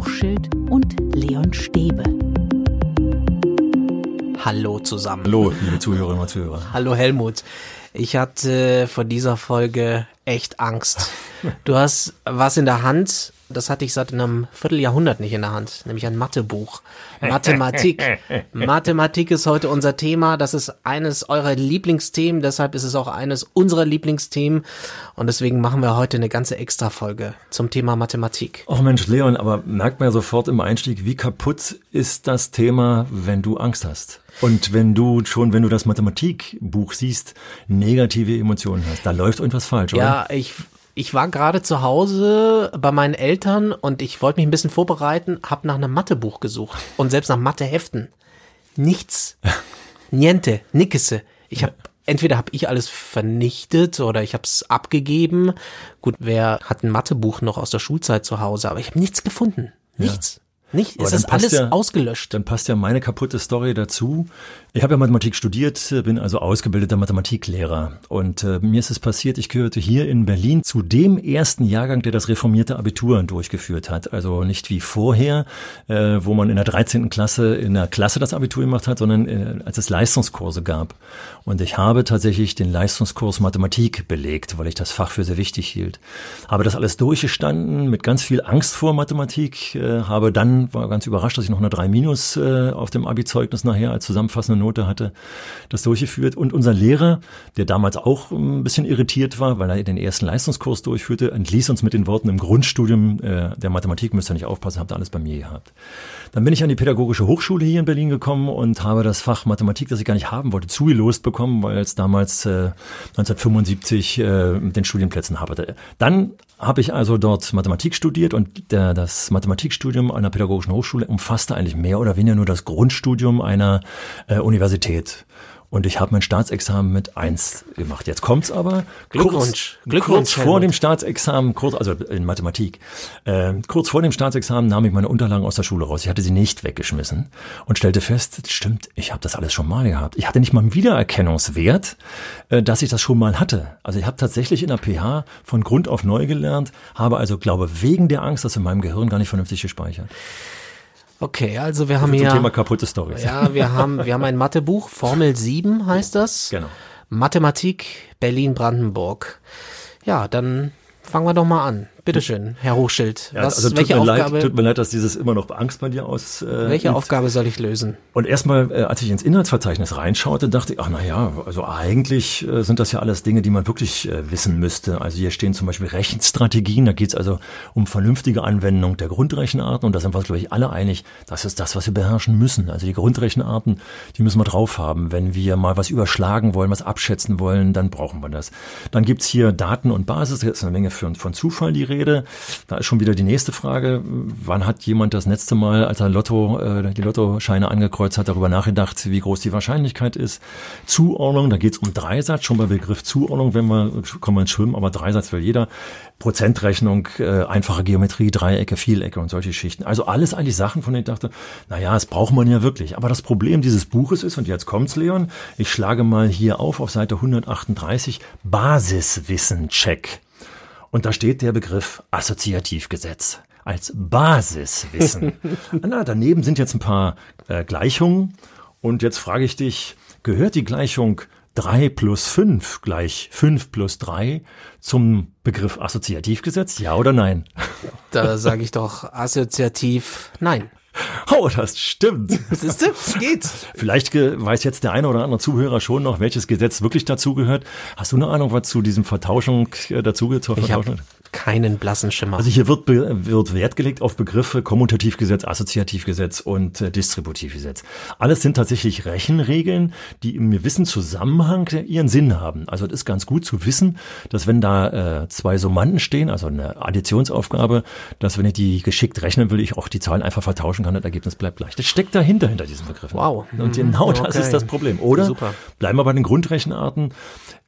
Hochschild und Leon Stäbe. Hallo zusammen. Hallo, liebe Zuhörerinnen und Zuhörer. Hallo Helmut. Ich hatte vor dieser Folge echt Angst. Du hast was in der Hand, das hatte ich seit einem Vierteljahrhundert nicht in der Hand, nämlich ein Mathebuch. Mathematik. Mathematik ist heute unser Thema. Das ist eines eurer Lieblingsthemen, deshalb ist es auch eines unserer Lieblingsthemen. Und deswegen machen wir heute eine ganze Extra-Folge zum Thema Mathematik. Oh Mensch, Leon, aber merkt man ja sofort im Einstieg, wie kaputt ist das Thema, wenn du Angst hast? Und wenn du schon, wenn du das Mathematikbuch siehst, negative Emotionen hast, da läuft irgendwas falsch, oder? Ja, ich ich war gerade zu Hause bei meinen Eltern und ich wollte mich ein bisschen vorbereiten, habe nach einem Mathebuch gesucht und selbst nach Matheheften. Nichts. Niente, nickese. Ich habe entweder habe ich alles vernichtet oder ich habe es abgegeben. Gut, wer hat ein Mathebuch noch aus der Schulzeit zu Hause, aber ich habe nichts gefunden. Nichts. Ja. Nicht? es ist alles ja, ausgelöscht. Dann passt ja meine kaputte Story dazu. Ich habe ja Mathematik studiert, bin also ausgebildeter Mathematiklehrer. Und äh, mir ist es passiert, ich gehörte hier in Berlin zu dem ersten Jahrgang, der das reformierte Abitur durchgeführt hat. Also nicht wie vorher, äh, wo man in der 13. Klasse in der Klasse das Abitur gemacht hat, sondern äh, als es Leistungskurse gab. Und ich habe tatsächlich den Leistungskurs Mathematik belegt, weil ich das Fach für sehr wichtig hielt. Habe das alles durchgestanden, mit ganz viel Angst vor Mathematik, äh, habe dann war ganz überrascht, dass ich noch eine 3 Minus äh, auf dem Abi-Zeugnis nachher als zusammenfassende Note hatte, das durchgeführt. Und unser Lehrer, der damals auch ein bisschen irritiert war, weil er den ersten Leistungskurs durchführte, entließ uns mit den Worten, im Grundstudium äh, der Mathematik müsst ihr nicht aufpassen, habt ihr alles bei mir gehabt. Dann bin ich an die Pädagogische Hochschule hier in Berlin gekommen und habe das Fach Mathematik, das ich gar nicht haben wollte, zugelost bekommen, weil es damals äh, 1975 äh, mit den Studienplätzen haperte. Dann habe ich also dort Mathematik studiert und der, das Mathematikstudium einer Pädagogischen Hochschule umfasste eigentlich mehr oder weniger nur das Grundstudium einer äh, Universität. Und ich habe mein Staatsexamen mit eins gemacht. Jetzt kommt's aber. Glückwunsch. Kurz, Glückwunsch kurz vor dem Staatsexamen, kurz, also in Mathematik, äh, kurz vor dem Staatsexamen nahm ich meine Unterlagen aus der Schule raus. Ich hatte sie nicht weggeschmissen und stellte fest, stimmt, ich habe das alles schon mal gehabt. Ich hatte nicht mal einen Wiedererkennungswert, äh, dass ich das schon mal hatte. Also ich habe tatsächlich in der PH von Grund auf neu gelernt, habe also, glaube wegen der Angst, das in meinem Gehirn gar nicht vernünftig gespeichert. Okay, also wir haben hier. Thema kaputte Storys. Ja, wir haben, wir haben ein Mathebuch, Formel 7 heißt das. Genau. Mathematik, Berlin-Brandenburg. Ja, dann fangen wir doch mal an. Bitteschön, Herr Hochschild. Ja, was, also welche tut, mir Aufgabe, leid, tut mir leid, dass dieses immer noch Angst bei dir aus. Äh, welche übt. Aufgabe soll ich lösen? Und erstmal, äh, als ich ins Inhaltsverzeichnis reinschaute, dachte ich, ach na ja, also eigentlich äh, sind das ja alles Dinge, die man wirklich äh, wissen müsste. Also hier stehen zum Beispiel Rechenstrategien, da geht es also um vernünftige Anwendung der Grundrechenarten und da sind wir, glaube ich, alle einig, das ist das, was wir beherrschen müssen. Also die Grundrechenarten, die müssen wir drauf haben. Wenn wir mal was überschlagen wollen, was abschätzen wollen, dann brauchen wir das. Dann gibt's hier Daten und Basis, da ist eine Menge von, von Zufall die Rede. Da ist schon wieder die nächste Frage. Wann hat jemand das letzte Mal, als er Lotto, äh, die Lottoscheine angekreuzt hat, darüber nachgedacht, wie groß die Wahrscheinlichkeit ist? Zuordnung, da geht es um Dreisatz, schon bei Begriff Zuordnung, wenn wir, kommen wir ins Schwimmen, aber Dreisatz will jeder. Prozentrechnung, äh, einfache Geometrie, Dreiecke, Vielecke und solche Schichten. Also alles eigentlich Sachen, von denen ich dachte, naja, das braucht man ja wirklich. Aber das Problem dieses Buches ist, und jetzt kommt's, Leon, ich schlage mal hier auf, auf Seite 138, Basiswissen-Check. Und da steht der Begriff Assoziativgesetz als Basiswissen. Na, daneben sind jetzt ein paar äh, Gleichungen. Und jetzt frage ich dich, gehört die Gleichung 3 plus 5 gleich 5 plus 3 zum Begriff Assoziativgesetz? Ja oder nein? Da sage ich doch assoziativ nein. Oh, das stimmt. Siehst du, geht. Vielleicht weiß jetzt der eine oder andere Zuhörer schon noch, welches Gesetz wirklich dazugehört. Hast du eine Ahnung, was zu diesem Vertauschung äh, dazugehört? Zur Vertauschung? Keinen blassen Schimmer. Also hier wird, wird Wert gelegt auf Begriffe Kommutativgesetz, Assoziativgesetz und äh, Distributivgesetz. Alles sind tatsächlich Rechenregeln, die im gewissen Zusammenhang ihren Sinn haben. Also es ist ganz gut zu wissen, dass wenn da äh, zwei Summanden stehen, also eine Additionsaufgabe, dass wenn ich die geschickt rechnen will, ich auch die Zahlen einfach vertauschen kann, das Ergebnis bleibt gleich. Das steckt dahinter, hinter diesen Begriffen. Wow. Und genau okay. das ist das Problem. Oder Super. bleiben wir bei den Grundrechenarten.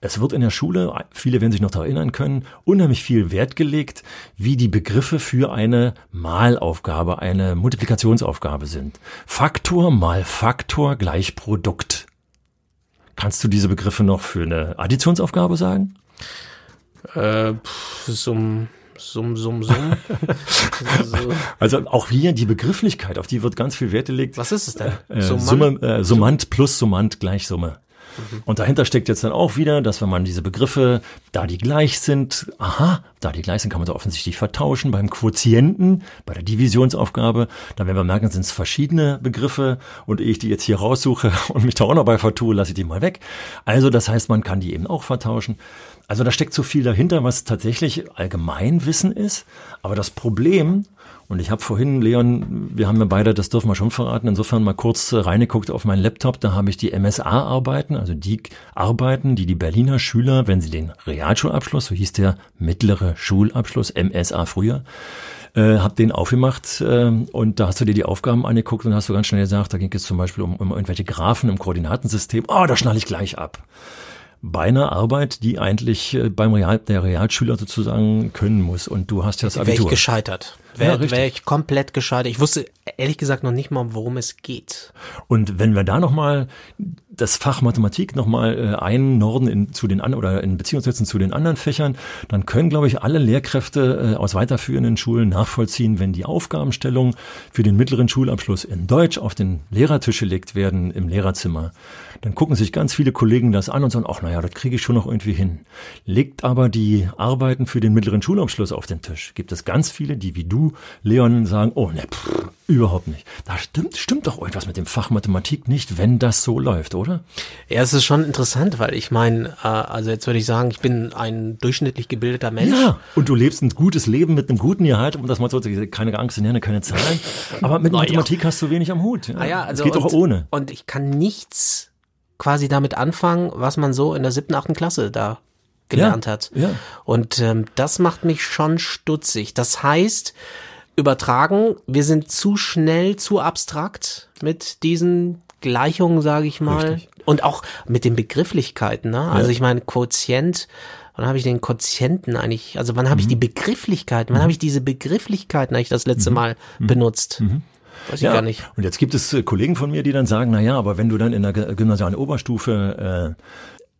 Es wird in der Schule, viele werden sich noch daran erinnern können, unheimlich viel Wert gelegt, wie die Begriffe für eine Malaufgabe, eine Multiplikationsaufgabe sind. Faktor mal Faktor gleich Produkt. Kannst du diese Begriffe noch für eine Additionsaufgabe sagen? Äh, so, Summ, summ, summ. so. Also auch hier die Begrifflichkeit, auf die wird ganz viel Wert gelegt. Was ist es denn? Äh, Summand? Summe, äh, Summand plus Summand gleich Summe. Und dahinter steckt jetzt dann auch wieder, dass wenn man diese Begriffe, da die gleich sind, aha, da die gleich sind, kann man sie offensichtlich vertauschen. Beim Quotienten, bei der Divisionsaufgabe, dann werden wir merken, sind es verschiedene Begriffe und ehe ich die jetzt hier raussuche und mich da auch noch bei vertue, lasse ich die mal weg. Also das heißt, man kann die eben auch vertauschen. Also da steckt so viel dahinter, was tatsächlich Allgemeinwissen ist. Aber das Problem, und ich habe vorhin, Leon, wir haben ja beide, das dürfen wir schon verraten, insofern mal kurz äh, reingeguckt auf meinen Laptop, da habe ich die MSA-Arbeiten, also die Arbeiten, die die Berliner Schüler, wenn sie den Realschulabschluss, so hieß der mittlere Schulabschluss, MSA früher, äh, hab den aufgemacht äh, und da hast du dir die Aufgaben angeguckt und hast du ganz schnell gesagt, da ging es zum Beispiel um, um irgendwelche Graphen im Koordinatensystem. Oh, da schnall ich gleich ab bei einer Arbeit, die eigentlich äh, beim Real, der Realschüler sozusagen können muss. Und du hast ja das Wäre ich Abitur. gescheitert. Ja, Wäre richtig. wär ich komplett gescheitert. Ich wusste ehrlich gesagt noch nicht mal, worum es geht. Und wenn wir da nochmal das Fach Mathematik nochmal äh, einnorden in, zu den an oder in Beziehung setzen zu den anderen Fächern, dann können, glaube ich, alle Lehrkräfte äh, aus weiterführenden Schulen nachvollziehen, wenn die Aufgabenstellung für den mittleren Schulabschluss in Deutsch auf den Lehrertisch gelegt werden im Lehrerzimmer. Dann gucken sich ganz viele Kollegen das an und sagen, ach naja, das kriege ich schon noch irgendwie hin. Legt aber die Arbeiten für den mittleren Schulabschluss auf den Tisch. Gibt es ganz viele, die wie du, Leon, sagen, oh ne, pff, überhaupt nicht. Da stimmt, stimmt doch irgendwas mit dem Fach Mathematik nicht, wenn das so läuft, oder? Ja, es ist schon interessant, weil ich meine, äh, also jetzt würde ich sagen, ich bin ein durchschnittlich gebildeter Mensch. Ja, und du lebst ein gutes Leben mit einem guten Gehalt, um das mal so zu sagen, keine Angst, Nerne, keine Zahlen. Aber mit Na ja. Mathematik hast du wenig am Hut. Ja, Ah ja, also es geht und, ohne. Und ich kann nichts quasi damit anfangen, was man so in der siebten, achten Klasse da gelernt Ja, hat. ja. Und ähm, das macht mich schon stutzig. Das heißt, übertragen, wir sind zu schnell, zu abstrakt mit diesen Gleichungen, sage ich mal. Richtig. Und auch mit den Begrifflichkeiten. Ne? Also ich meine, Quotient, wann habe ich den Quotienten eigentlich, also wann habe ich Mhm. die Begrifflichkeiten, wann habe ich diese Begrifflichkeiten eigentlich das letzte Mal benutzt? Weiß ich Mhm. Ja, gar nicht. und jetzt gibt es äh, Kollegen von mir, die dann sagen, na ja, aber wenn du dann in der gymnasialen Oberstufe äh,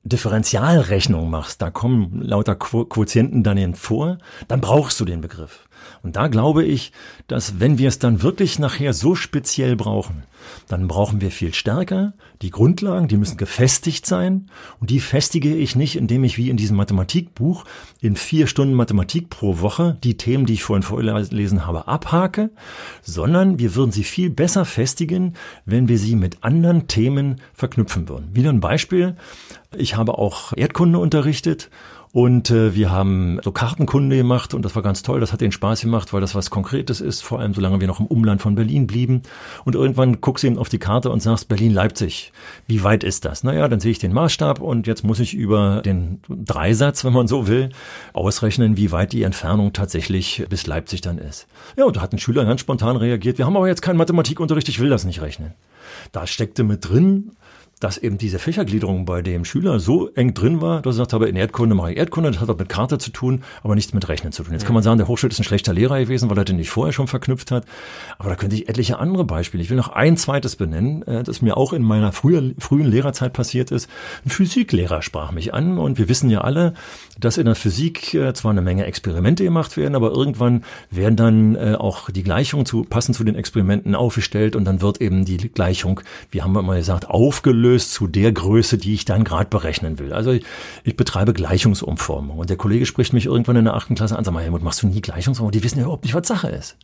Differentialrechnung machst, da kommen lauter Quo Quotienten dann vor, dann brauchst du den Begriff. Und da glaube ich, dass wenn wir es dann wirklich nachher so speziell brauchen, dann brauchen wir viel stärker die Grundlagen, die müssen gefestigt sein. Und die festige ich nicht, indem ich wie in diesem Mathematikbuch in vier Stunden Mathematik pro Woche die Themen, die ich vorhin vorgelesen habe, abhake, sondern wir würden sie viel besser festigen, wenn wir sie mit anderen Themen verknüpfen würden. Wieder ein Beispiel. Ich habe auch Erdkunde unterrichtet und äh, wir haben so Kartenkunde gemacht und das war ganz toll. Das hat den Spaß gemacht, weil das was Konkretes ist, vor allem solange wir noch im Umland von Berlin blieben. Und irgendwann guckst du eben auf die Karte und sagst Berlin-Leipzig. Wie weit ist das? Naja, dann sehe ich den Maßstab und jetzt muss ich über den Dreisatz, wenn man so will, ausrechnen, wie weit die Entfernung tatsächlich bis Leipzig dann ist. Ja, und da hat ein Schüler ganz spontan reagiert. Wir haben aber jetzt keinen Mathematikunterricht, ich will das nicht rechnen. Da steckte mit drin, dass eben diese Fächergliederung bei dem Schüler so eng drin war, dass er gesagt habe, in Erdkunde mache ich Erdkunde, das hat auch mit Karte zu tun, aber nichts mit Rechnen zu tun. Jetzt kann man sagen, der Hochschul ist ein schlechter Lehrer gewesen, weil er den nicht vorher schon verknüpft hat. Aber da könnte ich etliche andere Beispiele. Ich will noch ein zweites benennen, äh, das mir auch in meiner früher, frühen Lehrerzeit passiert ist. Ein Physiklehrer sprach mich an und wir wissen ja alle, dass in der Physik äh, zwar eine Menge Experimente gemacht werden, aber irgendwann werden dann äh, auch die Gleichungen zu, passend zu den Experimenten aufgestellt und dann wird eben die Gleichung, wie haben wir mal gesagt, aufgelöst zu der Größe, die ich dann gerade berechnen will. Also ich, ich betreibe Gleichungsumformung und der Kollege spricht mich irgendwann in der achten Klasse an, sag mal, Helmut, machst du nie Gleichungsumformung? Die wissen ja überhaupt nicht, was Sache ist.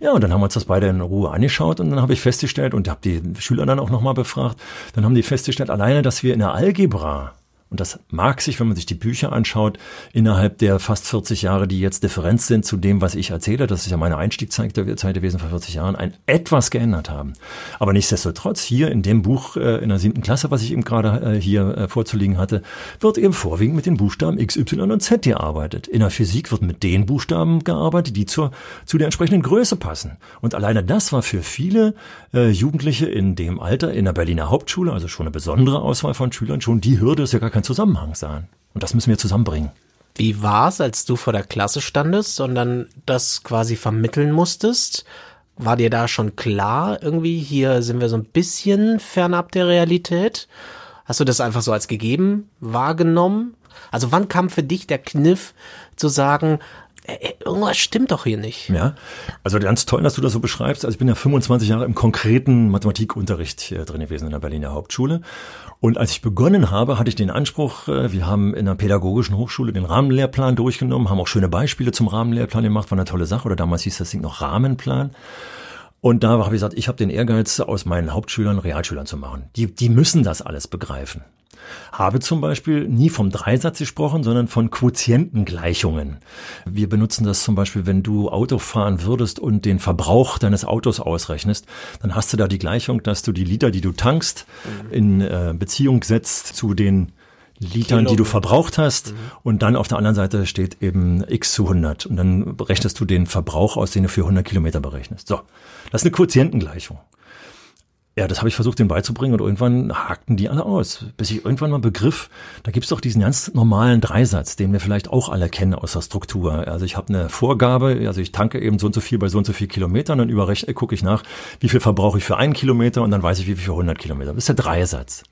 Ja, und dann haben wir uns das beide in Ruhe angeschaut und dann habe ich festgestellt und habe die Schüler dann auch nochmal befragt, dann haben die festgestellt, alleine, dass wir in der Algebra und das mag sich, wenn man sich die Bücher anschaut, innerhalb der fast 40 Jahre, die jetzt Differenz sind zu dem, was ich erzähle, das ist ja meine Einstiegszeit gewesen vor 40 Jahren, ein etwas geändert haben. Aber nichtsdestotrotz, hier in dem Buch äh, in der siebten Klasse, was ich eben gerade äh, hier äh, vorzulegen hatte, wird eben vorwiegend mit den Buchstaben X, Y und Z gearbeitet. In der Physik wird mit den Buchstaben gearbeitet, die zur, zu der entsprechenden Größe passen. Und alleine das war für viele äh, Jugendliche in dem Alter, in der Berliner Hauptschule, also schon eine besondere Auswahl von Schülern, schon die Hürde, dass ja gar kein Zusammenhang sahen. Und das müssen wir zusammenbringen. Wie war's, als du vor der Klasse standest und dann das quasi vermitteln musstest? War dir da schon klar, irgendwie hier sind wir so ein bisschen fernab der Realität? Hast du das einfach so als gegeben wahrgenommen? Also wann kam für dich der Kniff zu sagen, äh, irgendwas stimmt doch hier nicht. Ja, also ganz toll, dass du das so beschreibst. Also ich bin ja 25 Jahre im konkreten Mathematikunterricht äh, drin gewesen in der Berliner Hauptschule. Und als ich begonnen habe, hatte ich den Anspruch, äh, wir haben in der pädagogischen Hochschule den Rahmenlehrplan durchgenommen, haben auch schöne Beispiele zum Rahmenlehrplan gemacht, war eine tolle Sache. Oder damals hieß das Ding noch Rahmenplan. Und da habe ich gesagt, ich habe den Ehrgeiz, aus meinen Hauptschülern Realschülern zu machen. Die, die müssen das alles begreifen. Habe zum Beispiel nie vom Dreisatz gesprochen, sondern von Quotientengleichungen. Wir benutzen das zum Beispiel, wenn du Auto fahren würdest und den Verbrauch deines Autos ausrechnest, dann hast du da die Gleichung, dass du die Liter, die du tankst, in äh, Beziehung setzt zu den Litern, die du verbraucht hast. Mhm. Und dann auf der anderen Seite steht eben x zu 100. Und dann berechnest du den Verbrauch aus, den du für 100 Kilometer berechnest. So, das ist eine Quotientengleichung. Ja, das habe ich versucht, denen beizubringen und irgendwann hakten die alle aus. Bis ich irgendwann mal begriff, da gibt's doch diesen ganz normalen Dreisatz, den wir vielleicht auch alle kennen aus der Struktur. Also ich habe eine Vorgabe, also ich tanke eben so und so viel bei so und so viel Kilometern, dann überrechne, gucke ich nach, wie viel verbrauche ich für einen Kilometer und dann weiß ich, wie viel für 100 Kilometer. Das ist der Dreisatz.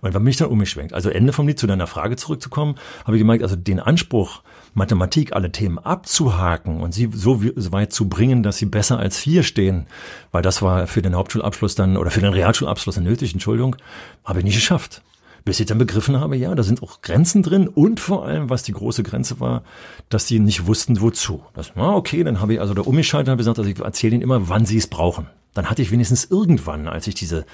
Und dann bin ich dann umgeschwenkt. Also Ende vom Lied zu deiner Frage zurückzukommen, habe ich gemerkt, also den Anspruch, Mathematik alle Themen abzuhaken und sie so weit zu bringen, dass sie besser als vier stehen, weil das war für den Hauptschulabschluss dann oder für den Realschulabschluss nötig, Entschuldigung, habe ich nicht geschafft. Bis ich dann begriffen habe, ja, da sind auch Grenzen drin und vor allem, was die große Grenze war, dass sie nicht wussten, wozu. Das war okay, dann habe ich also da umgeschaltet und habe gesagt, also ich erzähle ihnen immer, wann sie es brauchen dann hatte ich wenigstens irgendwann, als ich diese,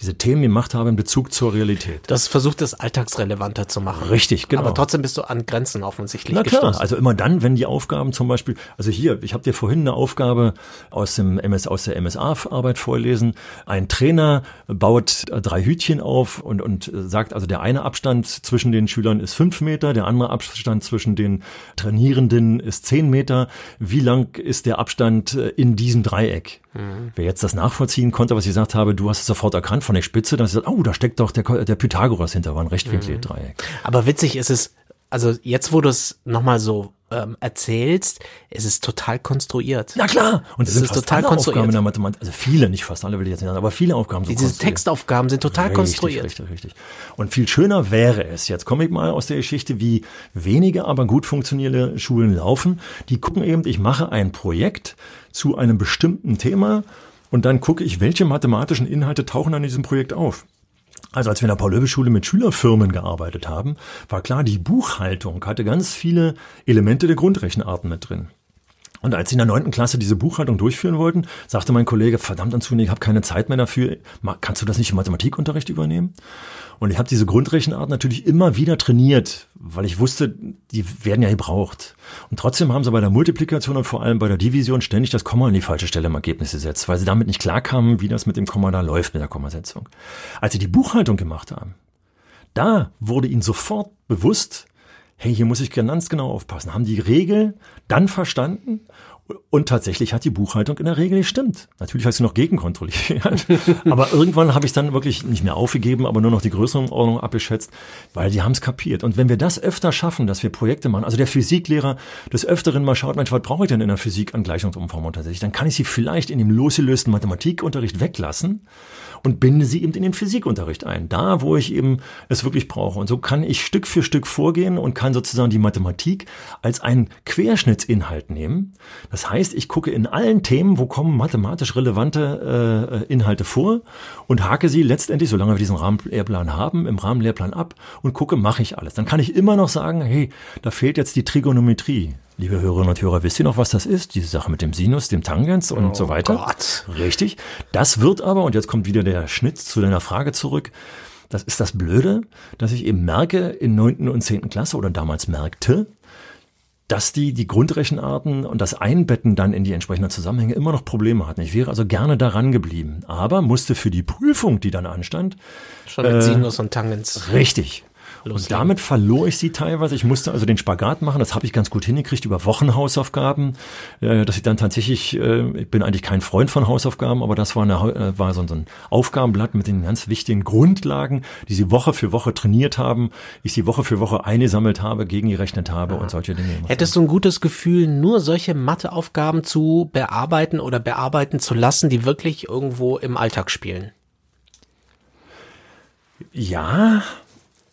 diese Themen gemacht habe, in Bezug zur Realität. Das versucht es alltagsrelevanter zu machen. Richtig, genau. Aber trotzdem bist du an Grenzen offensichtlich Na klar, gestoßen. also immer dann, wenn die Aufgaben zum Beispiel, also hier, ich habe dir vorhin eine Aufgabe aus dem MS, aus der MSA-Arbeit vorlesen. Ein Trainer baut drei Hütchen auf und, und sagt, also der eine Abstand zwischen den Schülern ist fünf Meter, der andere Abstand zwischen den Trainierenden ist zehn Meter. Wie lang ist der Abstand in diesem Dreieck? Mhm. Wer jetzt das nachvollziehen konnte, was ich gesagt habe, du hast es sofort erkannt von der Spitze, ich gesagt, oh, da steckt doch der, der Pythagoras hinter, war ein rechtwinkliges mhm. Dreieck. Aber witzig ist es, also jetzt, wo du es nochmal so ähm, erzählst, es ist total konstruiert. Na klar. Und es, es ist total konstruiert. Aufgaben in der Mathematik, also viele, nicht fast alle will ich jetzt nicht sagen, aber viele Aufgaben sind Diese Textaufgaben sind total richtig, konstruiert. Richtig, richtig. Und viel schöner wäre es, jetzt komme ich mal aus der Geschichte, wie wenige, aber gut funktionierende Schulen laufen. Die gucken eben, ich mache ein Projekt zu einem bestimmten Thema und dann gucke ich, welche mathematischen Inhalte tauchen an diesem Projekt auf. Also als wir in der Paul-Löbe-Schule mit Schülerfirmen gearbeitet haben, war klar, die Buchhaltung hatte ganz viele Elemente der Grundrechenarten mit drin. Und als sie in der neunten Klasse diese Buchhaltung durchführen wollten, sagte mein Kollege, verdammt Anzuni, ich habe keine Zeit mehr dafür. Kannst du das nicht im Mathematikunterricht übernehmen? Und ich habe diese Grundrechenart natürlich immer wieder trainiert, weil ich wusste, die werden ja gebraucht. Und trotzdem haben sie bei der Multiplikation und vor allem bei der Division ständig das Komma an die falsche Stelle im Ergebnis gesetzt, weil sie damit nicht klarkamen, wie das mit dem Komma da läuft mit der Kommasetzung. Als sie die Buchhaltung gemacht haben, da wurde ihnen sofort bewusst, hey, hier muss ich ganz genau aufpassen. Haben die Regel dann verstanden und tatsächlich hat die Buchhaltung in der Regel gestimmt. Natürlich hast du noch gegenkontrolliert. aber irgendwann habe ich dann wirklich nicht mehr aufgegeben, aber nur noch die Größenordnung abgeschätzt, weil die haben es kapiert. Und wenn wir das öfter schaffen, dass wir Projekte machen, also der Physiklehrer des Öfteren mal schaut, Mensch, was brauche ich denn in der Physik an Gleichungsumformung tatsächlich, dann kann ich sie vielleicht in dem losgelösten Mathematikunterricht weglassen und binde sie eben in den Physikunterricht ein, da wo ich eben es wirklich brauche. Und so kann ich Stück für Stück vorgehen und kann sozusagen die Mathematik als einen Querschnittsinhalt nehmen. Das heißt, ich gucke in allen Themen, wo kommen mathematisch relevante äh, Inhalte vor und hake sie letztendlich, solange wir diesen Rahmenlehrplan haben, im Rahmenlehrplan ab und gucke, mache ich alles. Dann kann ich immer noch sagen, hey, da fehlt jetzt die Trigonometrie. Liebe Hörerinnen und Hörer, wisst ihr noch, was das ist? Diese Sache mit dem Sinus, dem Tangens und oh so weiter. Gott. Richtig. Das wird aber, und jetzt kommt wieder der Schnitt zu deiner Frage zurück, das ist das Blöde, dass ich eben merke in neunten und zehnten Klasse oder damals merkte, dass die die Grundrechenarten und das Einbetten dann in die entsprechenden Zusammenhänge immer noch Probleme hatten. Ich wäre also gerne daran geblieben, aber musste für die Prüfung, die dann anstand, schon mit äh, Sinus und Tangens. Richtig. Und damit verlor ich sie teilweise. Ich musste also den Spagat machen. Das habe ich ganz gut hingekriegt über Wochenhausaufgaben, äh, dass ich dann tatsächlich, äh, ich bin eigentlich kein Freund von Hausaufgaben, aber das war, eine, äh, war so ein Aufgabenblatt mit den ganz wichtigen Grundlagen, die sie Woche für Woche trainiert haben, ich sie Woche für Woche eingesammelt habe, gegengerechnet habe ja. und solche Dinge. Hättest du ein gutes Gefühl, nur solche Matheaufgaben zu bearbeiten oder bearbeiten zu lassen, die wirklich irgendwo im Alltag spielen? Ja,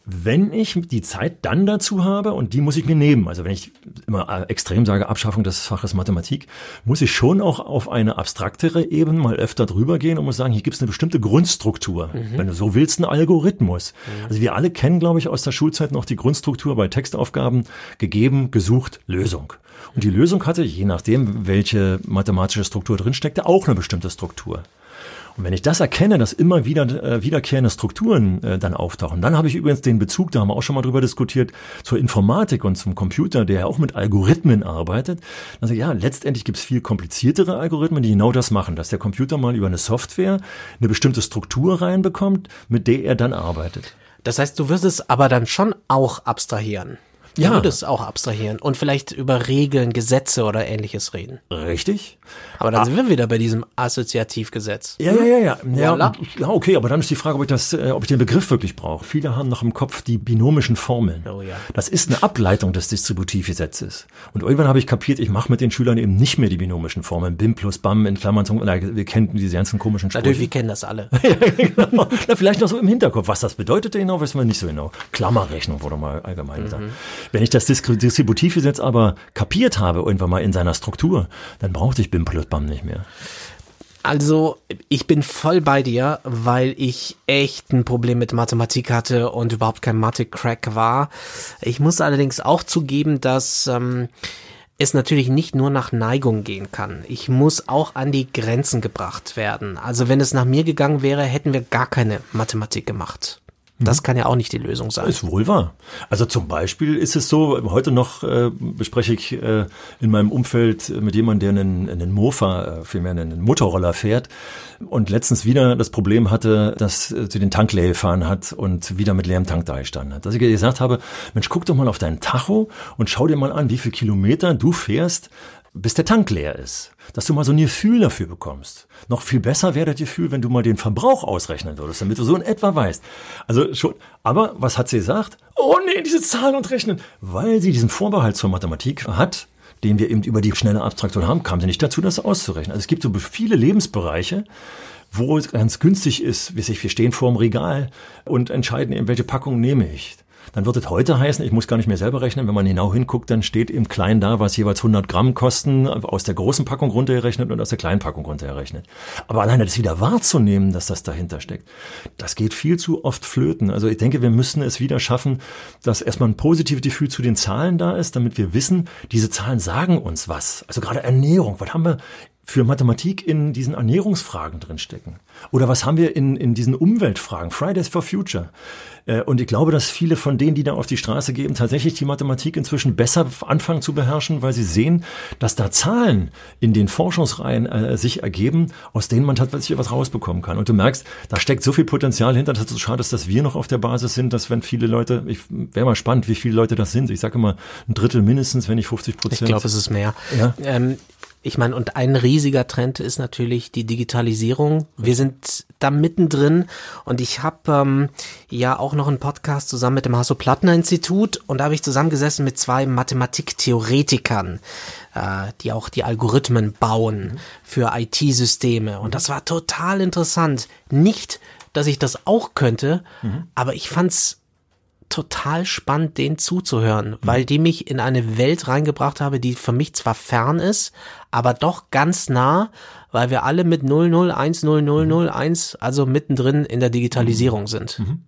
wenn ich die Zeit dann dazu habe und die muss ich mir nehmen, also wenn ich immer äh, extrem sage Abschaffung des Faches Mathematik, muss ich schon auch auf eine abstraktere Ebene mal öfter drüber gehen und muss sagen, hier gibt es eine bestimmte Grundstruktur. Mhm. Wenn du so willst, ein Algorithmus. Mhm. Also wir alle kennen, glaube ich, aus der Schulzeit noch die Grundstruktur bei Textaufgaben gegeben, gesucht, Lösung. Und die Lösung hatte, je nachdem, welche mathematische Struktur drinsteckte, auch eine bestimmte Struktur. Und wenn ich das erkenne, dass immer wieder äh, wiederkehrende Strukturen äh, dann auftauchen, dann habe ich übrigens den Bezug, da haben wir auch schon mal drüber diskutiert, zur Informatik und zum Computer, der ja auch mit Algorithmen arbeitet. Also ja, letztendlich gibt es viel kompliziertere Algorithmen, die genau das machen, dass der Computer mal über eine Software eine bestimmte Struktur reinbekommt, mit der er dann arbeitet. Das heißt, du wirst es aber dann schon auch abstrahieren. Du ja. würdest auch abstrahieren und vielleicht über Regeln, Gesetze oder ähnliches reden. Richtig. Aber dann ah. sind wir wieder bei diesem Assoziativgesetz. Ja, ja, ja, ja. Ja, ja, okay, aber dann ist die Frage, ob ich das, äh, ob ich den Begriff wirklich brauche. Viele haben noch im Kopf die binomischen Formeln. Oh ja. Das ist eine Ableitung des Distributivgesetzes. Und irgendwann habe ich kapiert, ich mache mit den Schülern eben nicht mehr die binomischen Formeln. BIM plus BAM in Klammern. Zum, na, wir kennen diese ganzen komischen Sprüche. Natürlich, wir kennen das alle. ja, genau. na, vielleicht noch so im Hinterkopf. Was das bedeutet genau, wissen wir nicht so genau. Klammerrechnung wurde mal allgemein mhm. gesagt. Wenn ich das Distributivgesetz aber kapiert habe, irgendwann mal in seiner Struktur, dann brauchte ich BIM plus BAM nicht mehr. Also, ich bin voll bei dir, weil ich echt ein Problem mit Mathematik hatte und überhaupt kein Mathe-Crack war. Ich muss allerdings auch zugeben, dass ähm, es natürlich nicht nur nach Neigung gehen kann. Ich muss auch an die Grenzen gebracht werden. Also, wenn es nach mir gegangen wäre, hätten wir gar keine Mathematik gemacht. Das kann ja auch nicht die Lösung sein. Ist wohl wahr. Also zum Beispiel ist es so, heute noch äh, bespreche ich äh, in meinem Umfeld mit jemandem, der einen, einen Mofa, äh, vielmehr einen Motorroller fährt und letztens wieder das Problem hatte, dass äh, sie den Tank leer gefahren hat und wieder mit leerem Tank da gestanden hat. Dass ich gesagt habe, Mensch, guck doch mal auf deinen Tacho und schau dir mal an, wie viel Kilometer du fährst, bis der Tank leer ist. Dass du mal so ein Gefühl dafür bekommst. Noch viel besser wäre das Gefühl, wenn du mal den Verbrauch ausrechnen würdest, damit du so in etwa weißt. Also schon, aber was hat sie gesagt? Oh nee, diese Zahlen und Rechnen. Weil sie diesen Vorbehalt zur Mathematik hat, den wir eben über die schnelle Abstraktion haben, kam sie nicht dazu, das auszurechnen. Also es gibt so viele Lebensbereiche, wo es ganz günstig ist, wie sich wir stehen vor dem Regal und entscheiden eben, welche Packung nehme ich dann wird es heute heißen, ich muss gar nicht mehr selber rechnen, wenn man genau hinguckt, dann steht im Kleinen da, was jeweils 100 Gramm kosten, aus der großen Packung runtergerechnet und aus der kleinen Packung runtergerechnet. Aber alleine das wieder wahrzunehmen, dass das dahinter steckt, das geht viel zu oft flöten. Also ich denke, wir müssen es wieder schaffen, dass erstmal ein positives Gefühl zu den Zahlen da ist, damit wir wissen, diese Zahlen sagen uns was. Also gerade Ernährung, was haben wir für Mathematik in diesen Ernährungsfragen drinstecken? Oder was haben wir in, in diesen Umweltfragen? Fridays for Future. Äh, und ich glaube, dass viele von denen, die da auf die Straße gehen, tatsächlich die Mathematik inzwischen besser anfangen zu beherrschen, weil sie sehen, dass da Zahlen in den Forschungsreihen äh, sich ergeben, aus denen man tatsächlich was rausbekommen kann. Und du merkst, da steckt so viel Potenzial hinter, dass es so schade ist, dass wir noch auf der Basis sind, dass wenn viele Leute, ich wäre mal spannend, wie viele Leute das sind. Ich sage immer ein Drittel mindestens, wenn nicht 50 Prozent. Ich glaube, es ist mehr. Ja. Ähm, ich meine, und ein riesiger Trend ist natürlich die Digitalisierung. Wir sind da mittendrin und ich habe ähm, ja auch noch einen Podcast zusammen mit dem Hasso-Plattner-Institut und da habe ich zusammengesessen mit zwei Mathematiktheoretikern, äh, die auch die Algorithmen bauen für IT-Systeme. Und das war total interessant. Nicht, dass ich das auch könnte, mhm. aber ich fand's total spannend, denen zuzuhören, mhm. weil die mich in eine Welt reingebracht habe, die für mich zwar fern ist, aber doch ganz nah, weil wir alle mit 00100001, also mittendrin in der Digitalisierung sind. Mhm.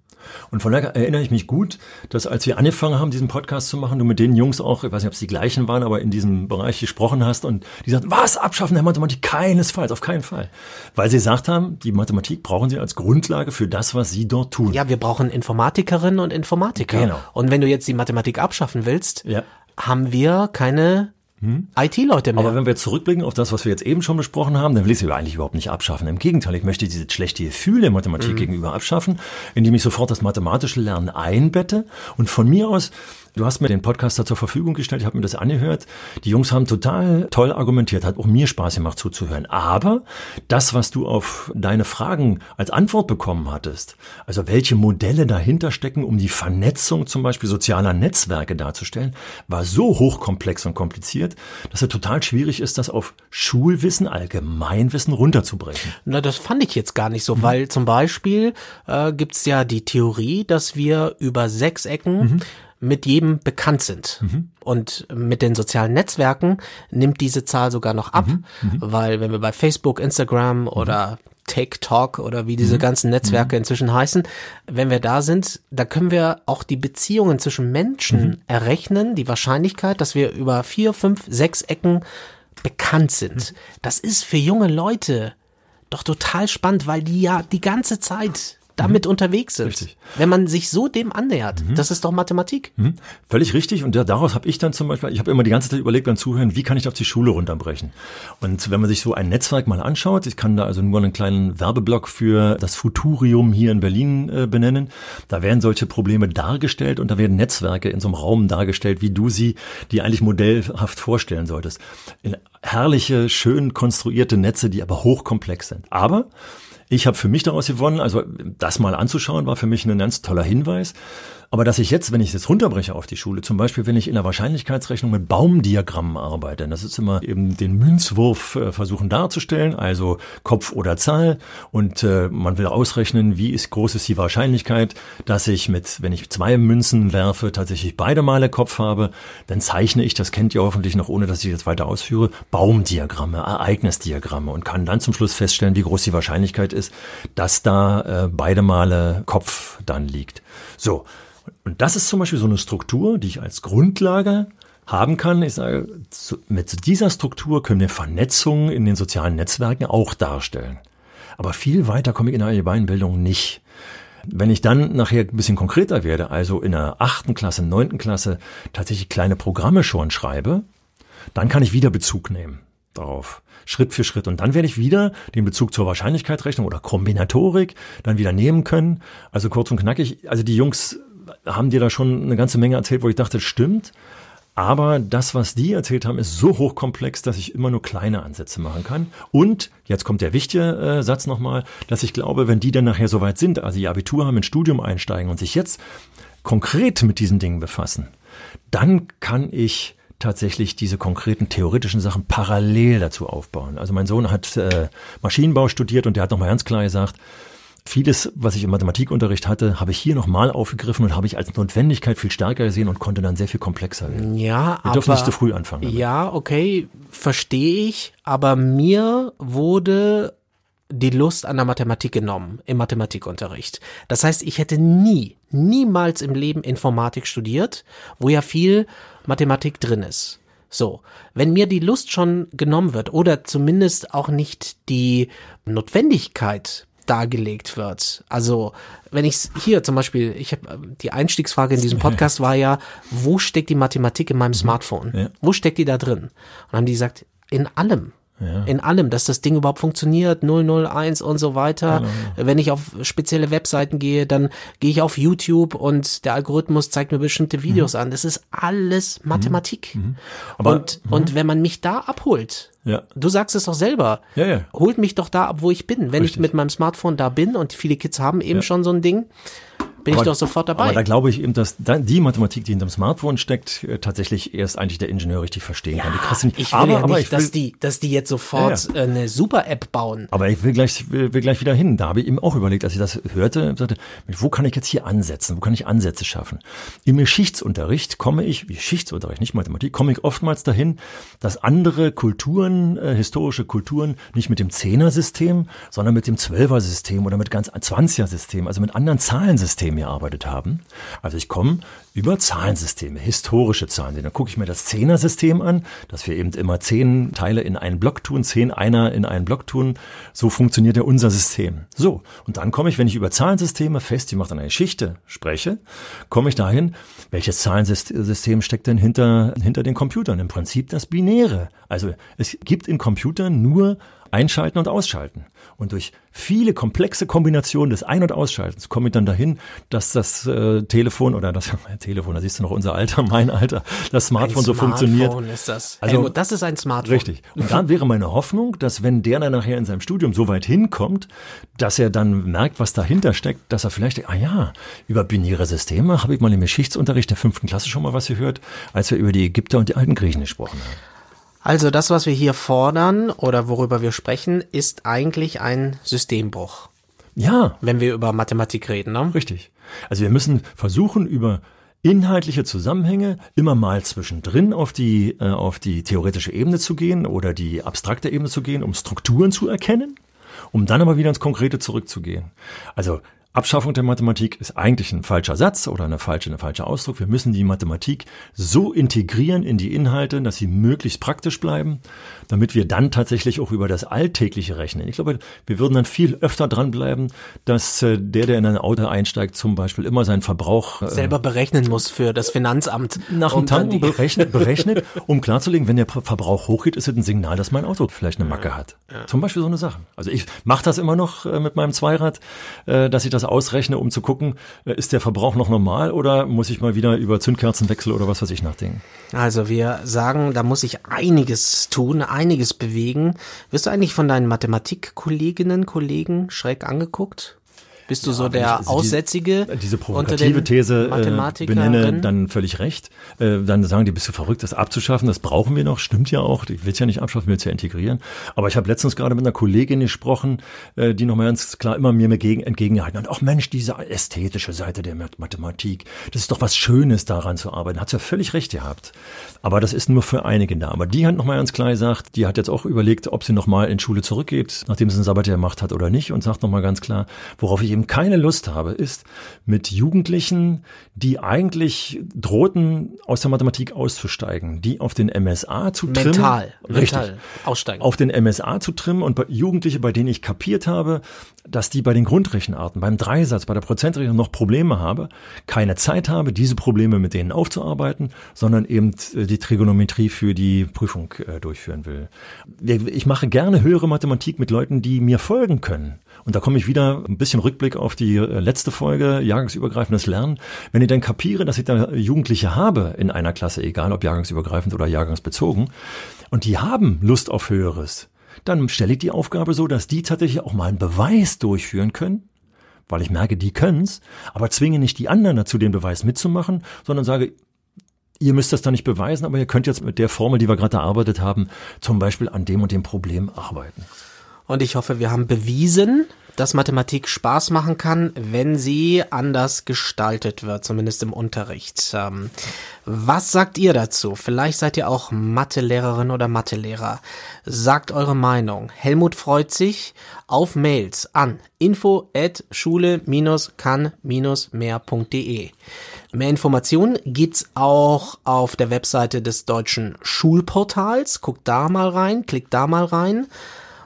Und von daher erinnere ich mich gut, dass als wir angefangen haben, diesen Podcast zu machen, du mit den Jungs auch, ich weiß nicht, ob es die gleichen waren, aber in diesem Bereich gesprochen hast und die sagten, was, abschaffen der Mathematik? Keinesfalls, auf keinen Fall. Weil sie gesagt haben, die Mathematik brauchen sie als Grundlage für das, was sie dort tun. Ja, wir brauchen Informatikerinnen und Informatiker. Genau. Und wenn du jetzt die Mathematik abschaffen willst, ja. haben wir keine hm? IT-Leute mehr. Aber wenn wir zurückblicken auf das, was wir jetzt eben schon besprochen haben, dann will ich sie eigentlich überhaupt nicht abschaffen. Im Gegenteil, ich möchte dieses schlechte Gefühl der Mathematik mhm. gegenüber abschaffen, indem ich sofort das mathematische Lernen einbette und von mir aus Du hast mir den Podcast da zur Verfügung gestellt, ich habe mir das angehört. Die Jungs haben total toll argumentiert, hat auch mir Spaß gemacht zuzuhören. Aber das, was du auf deine Fragen als Antwort bekommen hattest, also welche Modelle dahinter stecken, um die Vernetzung zum Beispiel sozialer Netzwerke darzustellen, war so hochkomplex und kompliziert, dass es total schwierig ist, das auf Schulwissen, Allgemeinwissen runterzubrechen. Na, das fand ich jetzt gar nicht so, mhm. weil zum Beispiel äh, gibt's ja die Theorie, dass wir über Sechsecken mhm mit jedem bekannt sind. Mhm. Und mit den sozialen Netzwerken nimmt diese Zahl sogar noch ab, mhm. Mhm. weil wenn wir bei Facebook, Instagram mhm. oder TikTok oder wie diese mhm. ganzen Netzwerke inzwischen heißen, wenn wir da sind, da können wir auch die Beziehungen zwischen Menschen errechnen, die Wahrscheinlichkeit, dass wir über vier, fünf, sechs Ecken bekannt sind. Das ist für junge Leute doch total spannend, weil die ja die ganze Zeit damit mhm. unterwegs sind. Richtig. Wenn man sich so dem annähert, mhm. das ist doch Mathematik. Mhm. Völlig richtig. Und daraus habe ich dann zum Beispiel, ich habe immer die ganze Zeit überlegt beim Zuhören, wie kann ich auf die Schule runterbrechen? Und wenn man sich so ein Netzwerk mal anschaut, ich kann da also nur einen kleinen Werbeblock für das Futurium hier in Berlin äh, benennen. Da werden solche Probleme dargestellt und da werden Netzwerke in so einem Raum dargestellt, wie du sie, die eigentlich modellhaft vorstellen solltest. In herrliche, schön konstruierte Netze, die aber hochkomplex sind. Aber ich habe für mich daraus gewonnen, also das mal anzuschauen, war für mich ein ganz toller Hinweis. Aber dass ich jetzt, wenn ich es jetzt runterbreche auf die Schule, zum Beispiel, wenn ich in der Wahrscheinlichkeitsrechnung mit Baumdiagrammen arbeite, das ist immer eben den Münzwurf äh, versuchen darzustellen, also Kopf oder Zahl, und äh, man will ausrechnen, wie ist, groß ist die Wahrscheinlichkeit, dass ich mit, wenn ich zwei Münzen werfe, tatsächlich beide Male Kopf habe, dann zeichne ich, das kennt ihr hoffentlich noch, ohne dass ich jetzt weiter ausführe, Baumdiagramme, Ereignisdiagramme und kann dann zum Schluss feststellen, wie groß die Wahrscheinlichkeit ist, dass da äh, beide Male Kopf dann liegt. So. Und das ist zum Beispiel so eine Struktur, die ich als Grundlage haben kann. Ich sage, mit dieser Struktur können wir Vernetzungen in den sozialen Netzwerken auch darstellen. Aber viel weiter komme ich in der Allgemeinbildung nicht. Wenn ich dann nachher ein bisschen konkreter werde, also in der achten Klasse, neunten Klasse tatsächlich kleine Programme schon schreibe, dann kann ich wieder Bezug nehmen darauf. Schritt für Schritt. Und dann werde ich wieder den Bezug zur Wahrscheinlichkeitsrechnung oder Kombinatorik dann wieder nehmen können. Also kurz und knackig, also die Jungs haben dir da schon eine ganze Menge erzählt, wo ich dachte, stimmt. Aber das, was die erzählt haben, ist so hochkomplex, dass ich immer nur kleine Ansätze machen kann. Und jetzt kommt der wichtige äh, Satz nochmal, dass ich glaube, wenn die dann nachher soweit sind, also ihr Abitur haben, ins Studium einsteigen und sich jetzt konkret mit diesen Dingen befassen, dann kann ich tatsächlich diese konkreten theoretischen Sachen parallel dazu aufbauen. Also mein Sohn hat äh, Maschinenbau studiert und der hat nochmal ganz klar gesagt, Vieles, was ich im Mathematikunterricht hatte, habe ich hier nochmal aufgegriffen und habe ich als Notwendigkeit viel stärker gesehen und konnte dann sehr viel komplexer werden. Ja, Wir aber. dürfen nicht zu früh anfangen. Damit. Ja, okay, verstehe ich. Aber mir wurde die Lust an der Mathematik genommen im Mathematikunterricht. Das heißt, ich hätte nie, niemals im Leben Informatik studiert, wo ja viel Mathematik drin ist. So, wenn mir die Lust schon genommen wird oder zumindest auch nicht die Notwendigkeit dargelegt wird. Also wenn ich hier zum Beispiel, ich habe die Einstiegsfrage in diesem Podcast war ja, wo steckt die Mathematik in meinem mhm. Smartphone? Ja. Wo steckt die da drin? Und haben die gesagt, in allem. Ja. In allem, dass das Ding überhaupt funktioniert, 001 und so weiter. Genau. Wenn ich auf spezielle Webseiten gehe, dann gehe ich auf YouTube und der Algorithmus zeigt mir bestimmte Videos mhm. an. Das ist alles mhm. Mathematik. Mhm. Aber, und, mhm. und wenn man mich da abholt, ja. Du sagst es doch selber. Ja, ja. Holt mich doch da ab, wo ich bin. Wenn Richtig. ich mit meinem Smartphone da bin und viele Kids haben eben ja. schon so ein Ding, bin aber, ich doch sofort dabei. Aber da glaube ich eben, dass die Mathematik, die hinterm Smartphone steckt, äh, tatsächlich erst eigentlich der Ingenieur richtig verstehen ja, kann. Die nicht, ich will aber, ja nicht, aber ich will, dass die, dass die jetzt sofort ja, ja. eine Super-App bauen. Aber ich will gleich, will, will gleich wieder hin. Da habe ich eben auch überlegt, als ich das hörte, sagte, wo kann ich jetzt hier ansetzen? Wo kann ich Ansätze schaffen? Im Geschichtsunterricht komme ich, Geschichtsunterricht, nicht Mathematik, komme ich oftmals dahin, dass andere Kulturen, äh, historische Kulturen, nicht mit dem Zehner-System, sondern mit dem Zwölfer-System oder mit ganz Zwanziger-System, also mit anderen Zahlensystemen gearbeitet haben. Also ich komme über Zahlensysteme, historische Zahlen. Dann gucke ich mir das Zehner-System an, dass wir eben immer zehn Teile in einen Block tun, zehn Einer in einen Block tun. So funktioniert ja unser System. So, und dann komme ich, wenn ich über Zahlensysteme fest, die macht dann eine Geschichte, spreche, komme ich dahin, welches Zahlensystem steckt denn hinter, hinter den Computern? Im Prinzip das Binäre. Also es gibt in Computern nur einschalten und ausschalten. Und durch viele komplexe Kombinationen des Ein- und Ausschaltens komme ich dann dahin, dass das äh, Telefon oder das Telefon, da siehst du noch unser Alter, mein Alter, das Smartphone ein so funktioniert. Ist das. Also- Helmut, das ist ein Smartphone. Richtig. Und dann wäre meine Hoffnung, dass wenn der dann nachher in seinem Studium so weit hinkommt, dass er dann merkt, was dahinter steckt, dass er vielleicht, denkt, ah ja, über binäre Systeme habe ich mal im Geschichtsunterricht der fünften Klasse schon mal was gehört, als wir über die Ägypter und die alten Griechen gesprochen haben. Also das, was wir hier fordern oder worüber wir sprechen, ist eigentlich ein Systembruch, Ja, wenn wir über Mathematik reden. Ne? Richtig. Also wir müssen versuchen, über inhaltliche Zusammenhänge immer mal zwischendrin auf die, äh, auf die theoretische Ebene zu gehen oder die abstrakte Ebene zu gehen, um Strukturen zu erkennen, um dann aber wieder ins Konkrete zurückzugehen. Also Abschaffung der Mathematik ist eigentlich ein falscher Satz oder eine falsche, ein falscher Ausdruck. Wir müssen die Mathematik so integrieren in die Inhalte, dass sie möglichst praktisch bleiben, damit wir dann tatsächlich auch über das Alltägliche rechnen. Ich glaube, wir würden dann viel öfter dranbleiben, dass äh, der, der in ein Auto einsteigt, zum Beispiel immer seinen Verbrauch äh, Selber berechnen muss für das Finanzamt. nach dem Tanken berechnet, berechnet, um klarzulegen, wenn der Verbrauch hochgeht, ist es ein Signal, dass mein Auto vielleicht eine Macke hat. Zum Beispiel so eine Sache. Also ich mache das immer noch äh, mit meinem Zweirad, äh, dass ich das ausrechne, um zu gucken, äh, ist der Verbrauch noch normal oder muss ich mal wieder über Zündkerzenwechsel oder was weiß ich nachdenken. Also wir sagen, da muss sich einiges tun, einiges bewegen. Wirst du eigentlich von deinen Mathematikkolleginnen, Kollegen schräg angeguckt? Bist du so wenn ich der diese- Aussätzige diese unter provokative These äh, benenne, dann völlig recht. Äh, dann sagen die, bist du verrückt, das abzuschaffen? Das brauchen wir noch. Stimmt ja auch. Ich will es ja nicht abschaffen, will es ja integrieren. Aber ich habe letztens gerade mit einer Kollegin gesprochen, äh, die nochmal ganz klar immer mir entgegen, entgegengehalten hat. Ach Mensch, diese ästhetische Seite der Math- Mathematik, das ist doch was Schönes daran zu arbeiten. Hat ja völlig recht gehabt. Aber das ist nur für einige da. Aber die hat nochmal ganz klar gesagt, die hat jetzt auch überlegt, ob sie nochmal in Schule zurückgeht, nachdem sie einen Sabbatjahr gemacht hat oder nicht und sagt nochmal ganz klar, worauf ich eben keine Lust habe, ist mit Jugendlichen, die eigentlich drohten, aus der Mathematik auszusteigen, die auf den MSA zu trimmen. mental, Richtig. mental aussteigen. Auf den MSA zu trimmen und bei Jugendliche, bei denen ich kapiert habe, dass die bei den Grundrechenarten, beim Dreisatz, bei der Prozentrechnung noch Probleme habe, keine Zeit habe, diese Probleme mit denen aufzuarbeiten, sondern eben äh, die Trigonometrie für die Prüfung äh, durchführen will. Ich mache gerne höhere Mathematik mit Leuten, die mir folgen können. Und da komme ich wieder ein bisschen Rückblick auf die äh, letzte Folge, jahrgangsübergreifendes Lernen. Wenn ich dann kapiere, dass ich da Jugendliche habe in einer Klasse, egal ob jahrgangsübergreifend oder jahrgangsbezogen, und die haben Lust auf Höheres, dann stelle ich die Aufgabe so, dass die tatsächlich auch mal einen Beweis durchführen können, weil ich merke, die können's, aber zwinge nicht die anderen dazu, den Beweis mitzumachen, sondern sage, ihr müsst das da nicht beweisen, aber ihr könnt jetzt mit der Formel, die wir gerade erarbeitet haben, zum Beispiel an dem und dem Problem arbeiten. Und ich hoffe, wir haben bewiesen, dass Mathematik Spaß machen kann, wenn sie anders gestaltet wird, zumindest im Unterricht. Ähm, was sagt ihr dazu? Vielleicht seid ihr auch Mathelehrerin oder Mathelehrer. Sagt eure Meinung. Helmut freut sich auf Mails an info at schule-kann-mehr.de. Mehr Informationen gibt's auch auf der Webseite des deutschen Schulportals. Guckt da mal rein, klickt da mal rein.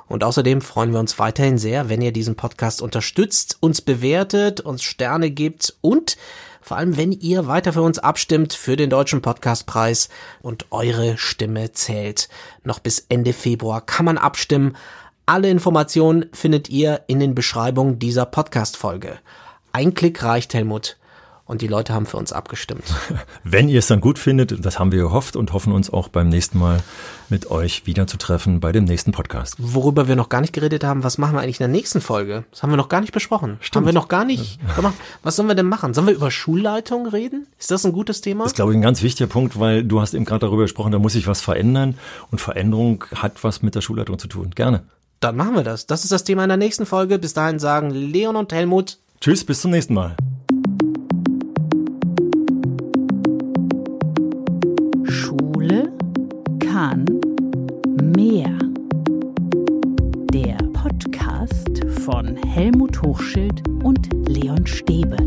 Und außerdem freuen wir uns weiterhin sehr, wenn ihr diesen Podcast unterstützt, uns bewertet, uns Sterne gibt und vor allem, wenn ihr weiter für uns abstimmt für den Deutschen Podcastpreis und eure Stimme zählt. Noch bis Ende Februar kann man abstimmen. Alle Informationen findet ihr in den Beschreibungen dieser Podcast-Folge. Ein Klick reicht, Helmut. Und die Leute haben für uns abgestimmt. Wenn ihr es dann gut findet, das haben wir gehofft und hoffen uns auch beim nächsten Mal mit euch wieder zu treffen bei dem nächsten Podcast. Worüber wir noch gar nicht geredet haben, was machen wir eigentlich in der nächsten Folge? Das haben wir noch gar nicht besprochen. Haben wir noch gar nicht gemacht. Was sollen wir denn machen? Sollen wir über Schulleitung reden? Ist das ein gutes Thema? Das ist, glaube ich, ein ganz wichtiger Punkt, weil du hast eben gerade darüber gesprochen, da muss sich was verändern und Veränderung hat was mit der Schulleitung zu tun. Gerne. Dann machen wir das. Das ist das Thema in der nächsten Folge. Bis dahin sagen Leon und Helmut Tschüss, bis zum nächsten Mal. Kann mehr. Der Podcast von Helmut Hochschild und Leon Stäbe.